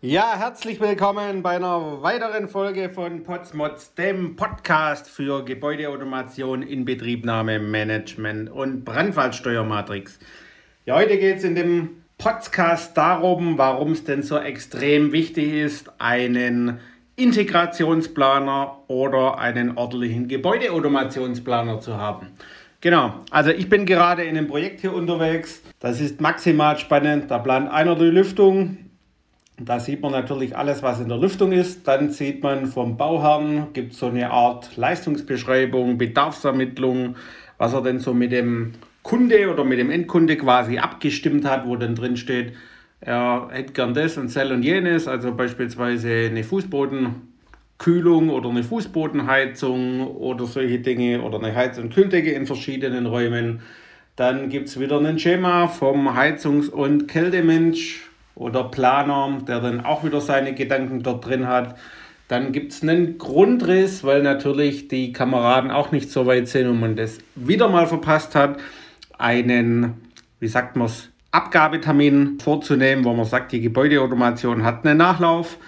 Ja, herzlich willkommen bei einer weiteren Folge von Potsmods, dem Podcast für Gebäudeautomation, Inbetriebnahme, Management und Brandfallsteuermatrix. Ja, heute geht es in dem Podcast darum, warum es denn so extrem wichtig ist, einen Integrationsplaner oder einen ordentlichen Gebäudeautomationsplaner zu haben. Genau, also ich bin gerade in einem Projekt hier unterwegs. Das ist maximal spannend. Da plant einer die Lüftung, da sieht man natürlich alles, was in der Lüftung ist. Dann sieht man vom Bauherrn, gibt es so eine Art Leistungsbeschreibung, Bedarfsermittlung, was er denn so mit dem Kunde oder mit dem Endkunde quasi abgestimmt hat, wo dann drin steht, er hätte gern das und Cell und jenes, also beispielsweise eine Fußbodenkühlung oder eine Fußbodenheizung oder solche Dinge oder eine Heiz- und Kühldecke in verschiedenen Räumen. Dann gibt es wieder ein Schema vom Heizungs- und Kältemensch, oder Planer, der dann auch wieder seine Gedanken dort drin hat. Dann gibt es einen Grundriss, weil natürlich die Kameraden auch nicht so weit sind und man das wieder mal verpasst hat, einen, wie sagt man es, Abgabetermin vorzunehmen, wo man sagt, die Gebäudeautomation hat einen Nachlauf.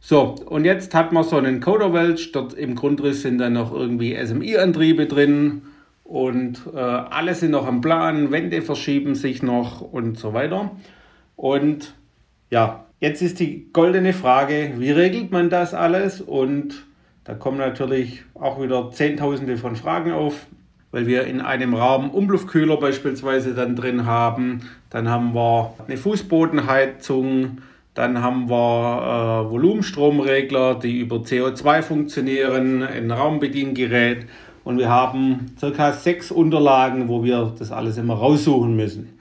So, und jetzt hat man so einen Coderwelch, dort im Grundriss sind dann noch irgendwie SMI-Antriebe drin und äh, alles sind noch am Plan, Wände verschieben sich noch und so weiter. Und ja, jetzt ist die goldene Frage, wie regelt man das alles? Und da kommen natürlich auch wieder Zehntausende von Fragen auf, weil wir in einem Raum Umluftkühler beispielsweise dann drin haben. Dann haben wir eine Fußbodenheizung, dann haben wir äh, Volumenstromregler, die über CO2 funktionieren, ein Raumbediengerät und wir haben circa sechs Unterlagen, wo wir das alles immer raussuchen müssen.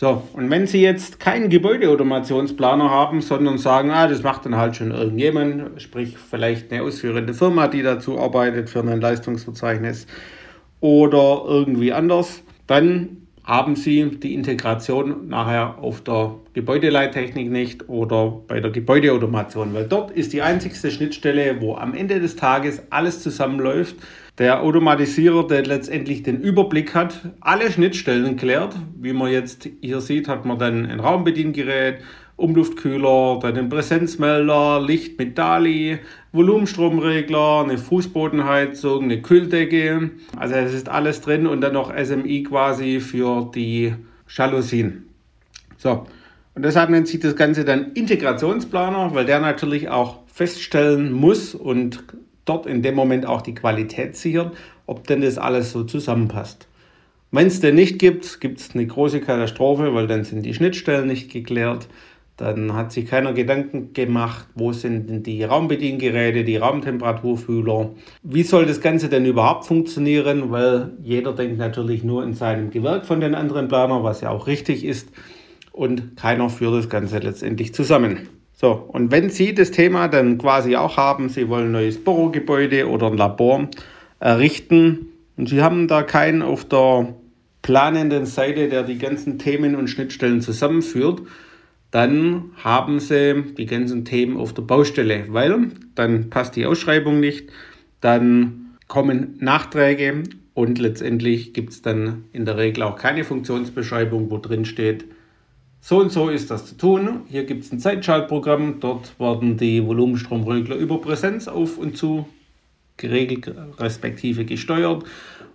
So, und wenn Sie jetzt keinen Gebäudeautomationsplaner haben, sondern sagen, ah, das macht dann halt schon irgendjemand, sprich vielleicht eine ausführende Firma, die dazu arbeitet für ein Leistungsverzeichnis oder irgendwie anders, dann haben Sie die Integration nachher auf der Gebäudeleittechnik nicht oder bei der Gebäudeautomation, weil dort ist die einzigste Schnittstelle, wo am Ende des Tages alles zusammenläuft. Der Automatisierer, der letztendlich den Überblick hat, alle Schnittstellen klärt. Wie man jetzt hier sieht, hat man dann ein Raumbediengerät, Umluftkühler, dann den Präsenzmelder, Licht mit DALI, Volumenstromregler, eine Fußbodenheizung, eine Kühldecke. Also es ist alles drin und dann noch SMI quasi für die Jalousien. So, und deshalb nennt sich das Ganze dann Integrationsplaner, weil der natürlich auch feststellen muss und dort in dem Moment auch die Qualität sichert, ob denn das alles so zusammenpasst. Wenn es denn nicht gibt, gibt es eine große Katastrophe, weil dann sind die Schnittstellen nicht geklärt. Dann hat sich keiner Gedanken gemacht, wo sind denn die Raumbediengeräte, die Raumtemperaturfühler. Wie soll das Ganze denn überhaupt funktionieren? Weil jeder denkt natürlich nur in seinem Gewerk von den anderen Planern, was ja auch richtig ist. Und keiner führt das Ganze letztendlich zusammen. So, und wenn Sie das Thema dann quasi auch haben, Sie wollen ein neues Bürogebäude oder ein Labor errichten und Sie haben da keinen auf der planenden Seite, der die ganzen Themen und Schnittstellen zusammenführt, dann haben sie die ganzen Themen auf der Baustelle, weil dann passt die Ausschreibung nicht, dann kommen Nachträge und letztendlich gibt es dann in der Regel auch keine Funktionsbeschreibung, wo drin steht, so und so ist das zu tun. Hier gibt es ein Zeitschaltprogramm, dort werden die Volumenstromregler über Präsenz auf und zu geregelt, respektive gesteuert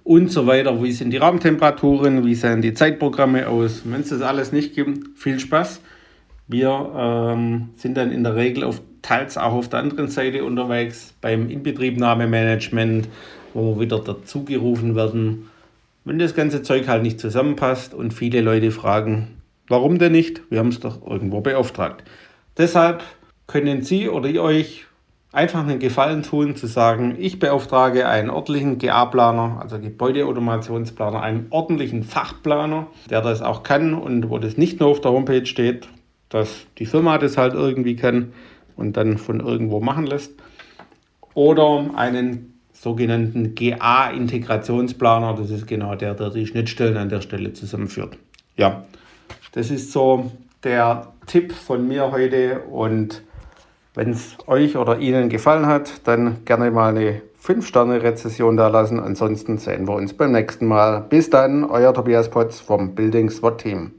und so weiter. Wie sind die Raumtemperaturen, wie sehen die Zeitprogramme aus? Wenn es das alles nicht gibt, viel Spaß. Wir ähm, sind dann in der Regel auf, teils auch auf der anderen Seite unterwegs beim Inbetriebnahmemanagement, wo wir wieder dazugerufen werden, wenn das ganze Zeug halt nicht zusammenpasst und viele Leute fragen, warum denn nicht? Wir haben es doch irgendwo beauftragt. Deshalb können Sie oder ihr euch einfach einen Gefallen tun, zu sagen, ich beauftrage einen ordentlichen GA-Planer, also Gebäudeautomationsplaner, einen ordentlichen Fachplaner, der das auch kann und wo das nicht nur auf der Homepage steht, dass die Firma das halt irgendwie kann und dann von irgendwo machen lässt. Oder einen sogenannten GA-Integrationsplaner, das ist genau der, der die Schnittstellen an der Stelle zusammenführt. Ja, das ist so der Tipp von mir heute und wenn es euch oder Ihnen gefallen hat, dann gerne mal eine 5-Sterne-Rezession da lassen. Ansonsten sehen wir uns beim nächsten Mal. Bis dann, euer Tobias Potz vom Building SWAT Team.